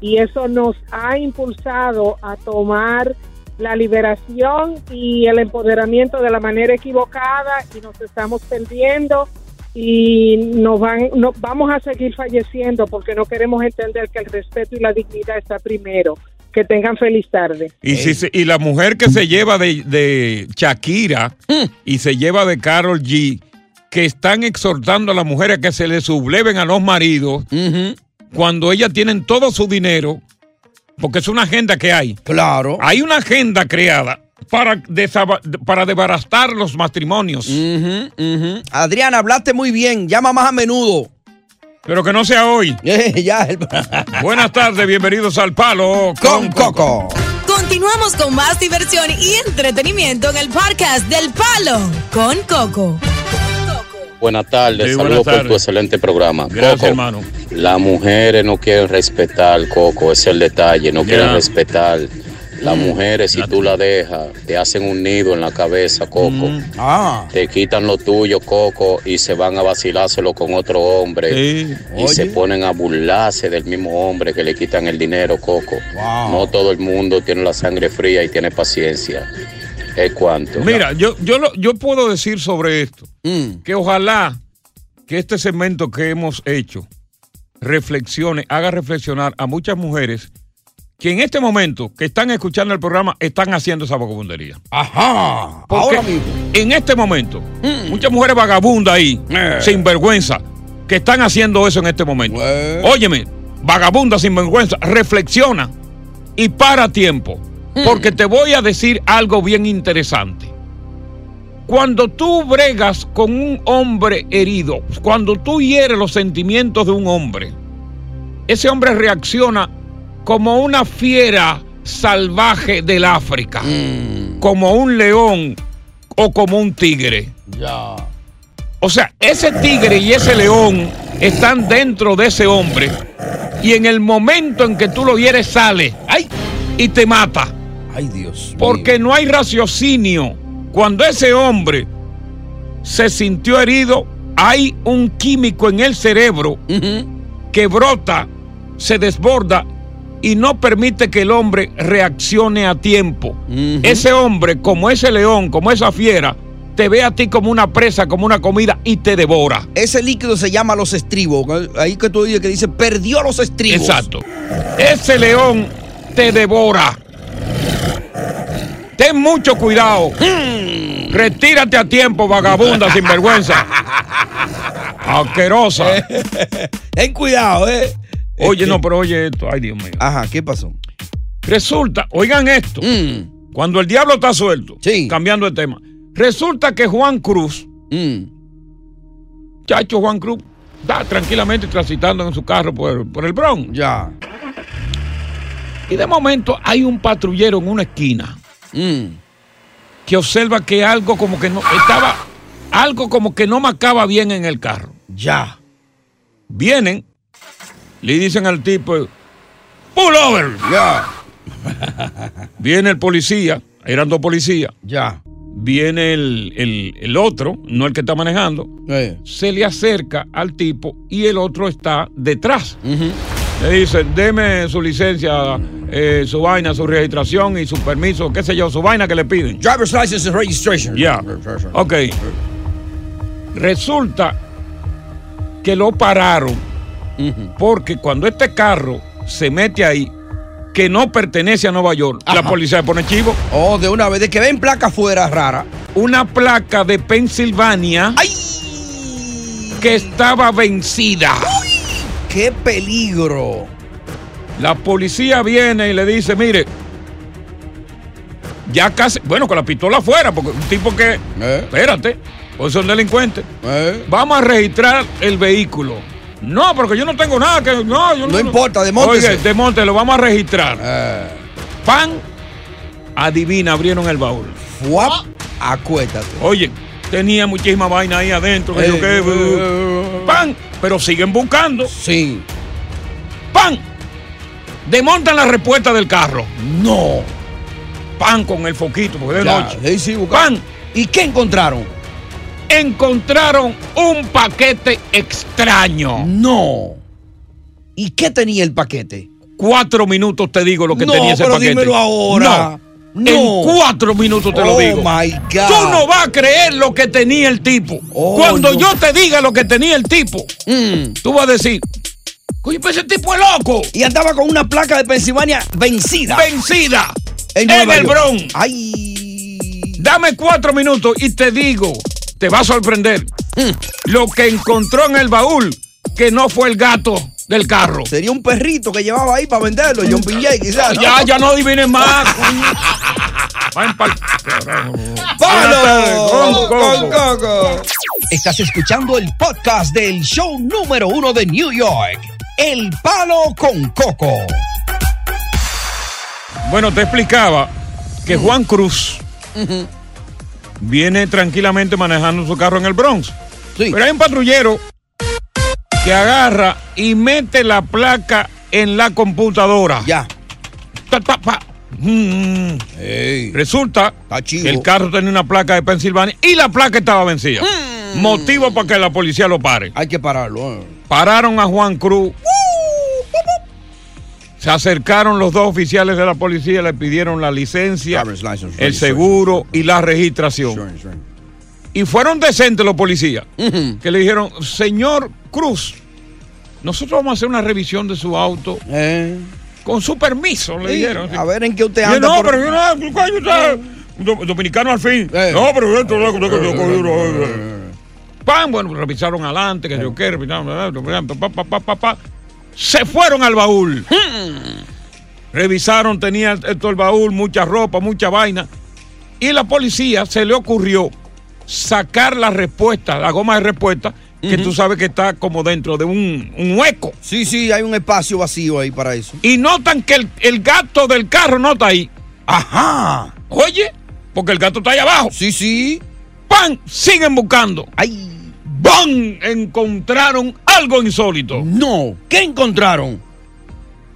y eso nos ha impulsado a tomar la liberación y el empoderamiento de la manera equivocada y nos estamos perdiendo y nos van no, vamos a seguir falleciendo porque no queremos entender que el respeto y la dignidad está primero. Que tengan feliz tarde. Y, si se- y la mujer que se lleva de, de Shakira y se lleva de Carol G, que están exhortando a las mujeres que se le subleven a los maridos cuando ellas tienen todo su dinero, porque es una agenda que hay. Claro. Hay una agenda creada para, desaba- para desbaratar los matrimonios. Adriana, hablaste muy bien. Llama más a menudo. Pero que no sea hoy. ya. Buenas tardes, bienvenidos al Palo con Coco. Continuamos con más diversión y entretenimiento en el podcast del Palo con Coco. Buenas tardes, Sí, saludos por tu excelente programa. Gracias, Coco, hermano. Las mujeres no quieren respetar, Coco, ese es el detalle, no quieren respetar. Las mujeres, si tú la dejas, te hacen un nido en la cabeza, Coco. Mm. Ah. Te quitan lo tuyo, Coco, y se van a vacilárselo con otro hombre. Sí. Y Oye. se ponen a burlarse del mismo hombre que le quitan el dinero, Coco. Wow. No todo el mundo tiene la sangre fría y tiene paciencia. Es cuanto. Mira, yo, yo, lo- yo puedo decir sobre esto Mm. que ojalá que este segmento que hemos hecho reflexione, haga reflexionar a muchas mujeres que en este momento que están escuchando el programa están haciendo esa vagabundería. Ajá. Porque Ahora mismo. en este momento, muchas mujeres vagabundas ahí, Eh. sin vergüenza, que están haciendo eso en este momento. Óyeme, vagabunda sin vergüenza, reflexiona y para tiempo. Porque te voy a decir algo bien interesante. Cuando tú bregas con un hombre herido, cuando tú hieres los sentimientos de un hombre, ese hombre reacciona como una fiera salvaje del África, como un león o como un tigre. Ya. O sea, ese tigre y ese león están dentro de ese hombre y en el momento en que tú lo hieres sale ¡ay! y te mata. Ay, Dios. Porque no hay raciocinio. Cuando ese hombre se sintió herido, hay un químico en el cerebro que brota, se desborda y no permite que el hombre reaccione a tiempo. Ese hombre, como ese león, como esa fiera, te ve a ti como una presa, como una comida y te devora. Ese líquido se llama los estribos. Ahí que tú dices que dice, perdió los estribos. Exacto. Ese león te devora. Ten mucho cuidado. Retírate a tiempo, vagabunda sin vergüenza. Asquerosa. Ten cuidado, eh. Oye, no, pero oye esto. Ay, Dios mío. Ajá, ¿qué pasó? Resulta, oigan esto. Cuando el diablo está suelto, cambiando de tema, resulta que Juan Cruz, chacho Juan Cruz, está tranquilamente transitando en su carro por, por el Bronx. Ya. Y de momento hay un patrullero en una esquina que observa que algo como que no estaba, algo como que no marcaba bien en el carro. Ya. Vienen, le dicen al tipo, pull over. Ya. Viene el policía, eran dos policías. Ya. Viene el, el- el otro, no el que está manejando, Eh. se le acerca al tipo y el otro está detrás. Le dice, deme su licencia, eh, su vaina, su registración y su permiso, qué sé yo, su vaina que le piden. Driver's license and registration. Ya. Ok. Resulta que lo pararon porque cuando este carro se mete ahí, que no pertenece a Nueva York, la Ajá. policía le pone chivo. Oh, de una vez, de que ven placa afuera rara. Una placa de Pensilvania que estaba vencida. ¡Qué peligro! La policía viene y le dice, mire, ya casi, bueno, con la pistola afuera, porque un tipo que, espérate, pues son delincuentes. Vamos a registrar el vehículo. No, porque yo no tengo nada que. No, yo No importa, demóntese. Oye, demóntese, lo vamos a registrar. Pan, adivina, abrieron el baúl. Fuap, acuérdate. Oye, tenía muchísima vaina ahí adentro. que Eh, yo qué, eh, pan, pero siguen buscando. Sí. Pan, desmontan la respuesta del carro. No. Pan con el foquito, porque de Ya, noche. sí. Pan. ¿Y qué encontraron? Encontraron un paquete extraño. No. ¿Y qué tenía el paquete? Cuatro minutos te digo lo que No, tenía ese pero paquete. dímelo ahora. No. No. En cuatro minutos te lo Oh, digo. my God. Tú no vas a creer lo que tenía el tipo. Oh, Cuando no. yo te diga lo que tenía el tipo, tú vas a decir, coño, pues ese tipo es loco. Y andaba con una placa de Pensilvania vencida. Vencida. En En, el. Bronx. Ay. Dame cuatro minutos y te digo, te va a sorprender. Mm. Lo que encontró en el baúl, que no fue el gato del carro. Sería un perrito que llevaba ahí para venderlo, John Piñay, quizás. ¿no? Ya, ya no adivines más. Pa'l- ¡Palo! Con Con Coco. Coco. Estás escuchando el podcast del show número uno de New York, El Palo con Coco. Bueno, te explicaba que Juan Cruz viene tranquilamente manejando su carro en el Bronx. Pero hay un patrullero que agarra y mete la placa en la computadora. Ya. Ta, ta, pa. Mm. Resulta que el carro tenía una placa de Pensilvania y la placa estaba vencida. Motivo para que la policía lo pare. Hay que pararlo. eh. Pararon a Juan Cruz. Se acercaron los dos oficiales de la policía, le pidieron la licencia, el seguro y la registración. Y fueron decentes los policías, que le dijeron, señor Cruz, nosotros vamos a hacer una revisión de su auto. Con su permiso, le dijeron. a ver en qué usted anda No, pero yo no, do- dominicano al fin. No, pero esto es lo que Pan, bueno, revisaron adelante, que yo qué, revisaron, pa, pa, pa, pa, pa. Se fueron al baúl. Revisaron, tenía todo el baúl, mucha ropa, mucha vaina. Y la policía se le ocurrió sacar la respuesta, la goma de respuesta, que tú sabes que está como dentro de un, un hueco. Sí, sí, hay un espacio vacío ahí para eso. Y notan que el, el gato del carro no está ahí. Ajá. Oye, porque el gato está ahí abajo. Sí, sí. ¡Pan! Siguen buscando. ¡Ay! ¡Bam! Encontraron algo insólito. No. ¿Qué encontraron?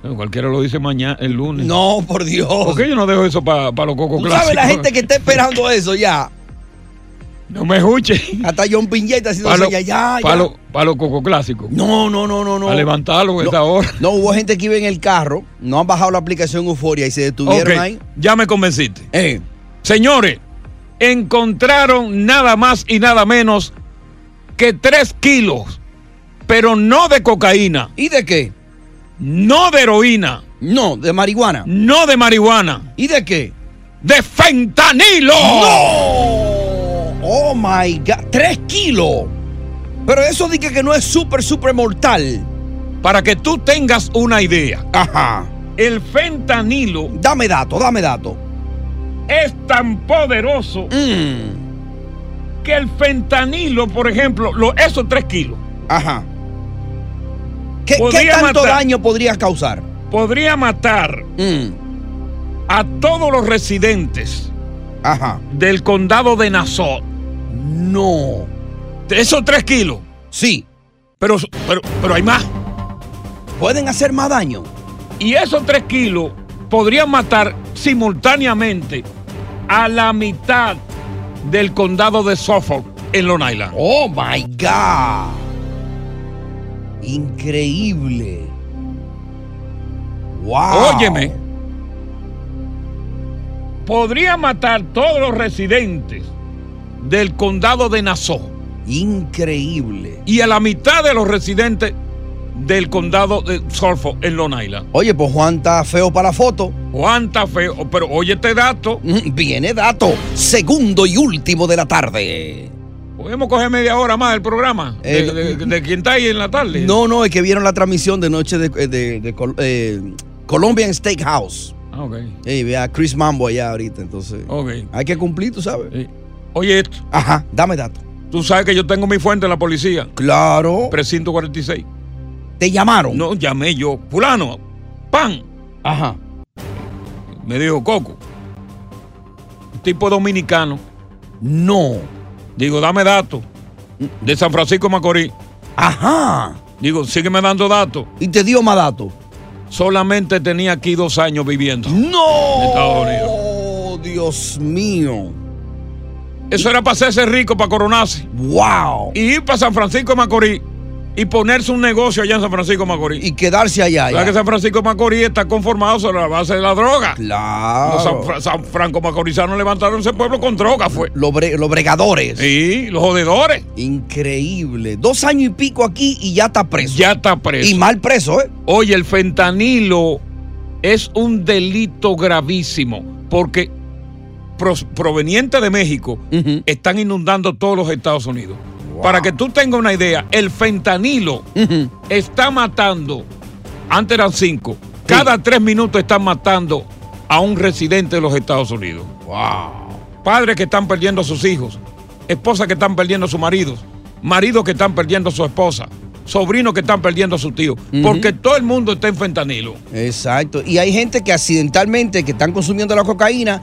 Bueno, Cualquiera lo dice mañana, el lunes. No, por Dios. ¿Por qué yo no dejo eso para los cocos Tú clásicos? sabes la gente que está esperando eso ya. No me escuche. Hasta John Piñay está haciendo Para eso ya, ya, ya. los pa los cocos clásicos. No, no, no, no, no. A levantarlo en no, esta hora. No, hubo gente que iba en el carro, no han bajado la aplicación Euforia y se detuvieron ahí. Ya me convenciste. Eh. Señores, encontraron nada más y nada menos que tres kilos, pero no de cocaína. ¿Y de qué? No de heroína. No, de marihuana. No de marihuana. ¿Y de qué? De fentanilo. ¡No! Oh my God. Tres kilos. Pero eso dije que no es súper, súper mortal. Para que tú tengas una idea. Ajá. El fentanilo Dame dato, dame dato. es tan poderoso Mm. Que el fentanilo, por ejemplo, lo- esos tres kilos, Ajá. ¿Qué, tanto matar. daño podría causar? podría matar Mm. a todos los residentes Ajá. del condado de Nassau. No. Esos tres kilos. Sí. Pero, pero, pero hay más. Pueden hacer más daño. Y esos tres kilos podrían matar simultáneamente a la mitad del condado de Suffolk en Long Island. Oh my God. Increíble. Wow. Óyeme. Podría matar todos los residentes del condado de Nassau. Increíble. Y a la mitad de los residentes del condado de Suffolk en Long Island. Oye, pues Juan está feo para la foto. Juan está feo, pero oye este dato. Viene dato. Segundo y último de la tarde. Podemos coger media hora más del programa. De, Eh, de- de quién está ahí en la tarde. No, no, es que vieron la transmisión de noche de, eh, Colombian Steakhouse. Ah, ok. Ey, ve a Chris Mambo allá ahorita, entonces. Ok. Hay que cumplir, tú sabes. Oye esto. Ajá, dame dato. Tú sabes que yo tengo mi fuente en la policía. Claro. Precinto 46. ¿Te llamaron? No, llamé yo. Fulano, pan. Ajá. Me dijo Coco. Tipo dominicano. No. Digo, dame datos. De San Francisco Macorís. Ajá. Digo, sígueme dando datos. ¿Y te dio más datos? Solamente tenía aquí dos años viviendo. ¡No! En Estados Unidos. Oh, Dios mío. Eso era para hacerse rico, para coronarse. ¡Wow! Y ir para San Francisco de Macorís y ponerse un negocio allá en San Francisco Macorís. Y quedarse allá. ¿Sabes ya. que San Francisco Macorís está conformado sobre la base de la droga? Claro. Los San, San Franco Macorizanos levantaron ese pueblo con droga, fue. Los, bre- los bregadores. Sí, los jodedores. Increíble. Dos años y pico aquí y ya está preso. Ya está preso. Y mal preso, ¿eh? Oye, el fentanilo es un delito gravísimo porque proveniente de México están inundando todos los Estados Unidos. Para que tú tengas una idea, el fentanilo está matando, antes eran cinco, cada tres minutos están matando a un residente de los Estados Unidos. Wow. Padres que están perdiendo a sus hijos, esposas que están perdiendo a sus maridos, maridos que están perdiendo a su esposa, sobrinos que están perdiendo a su tío, porque todo el mundo está en fentanilo. Exacto. Y hay gente que accidentalmente que están consumiendo la cocaína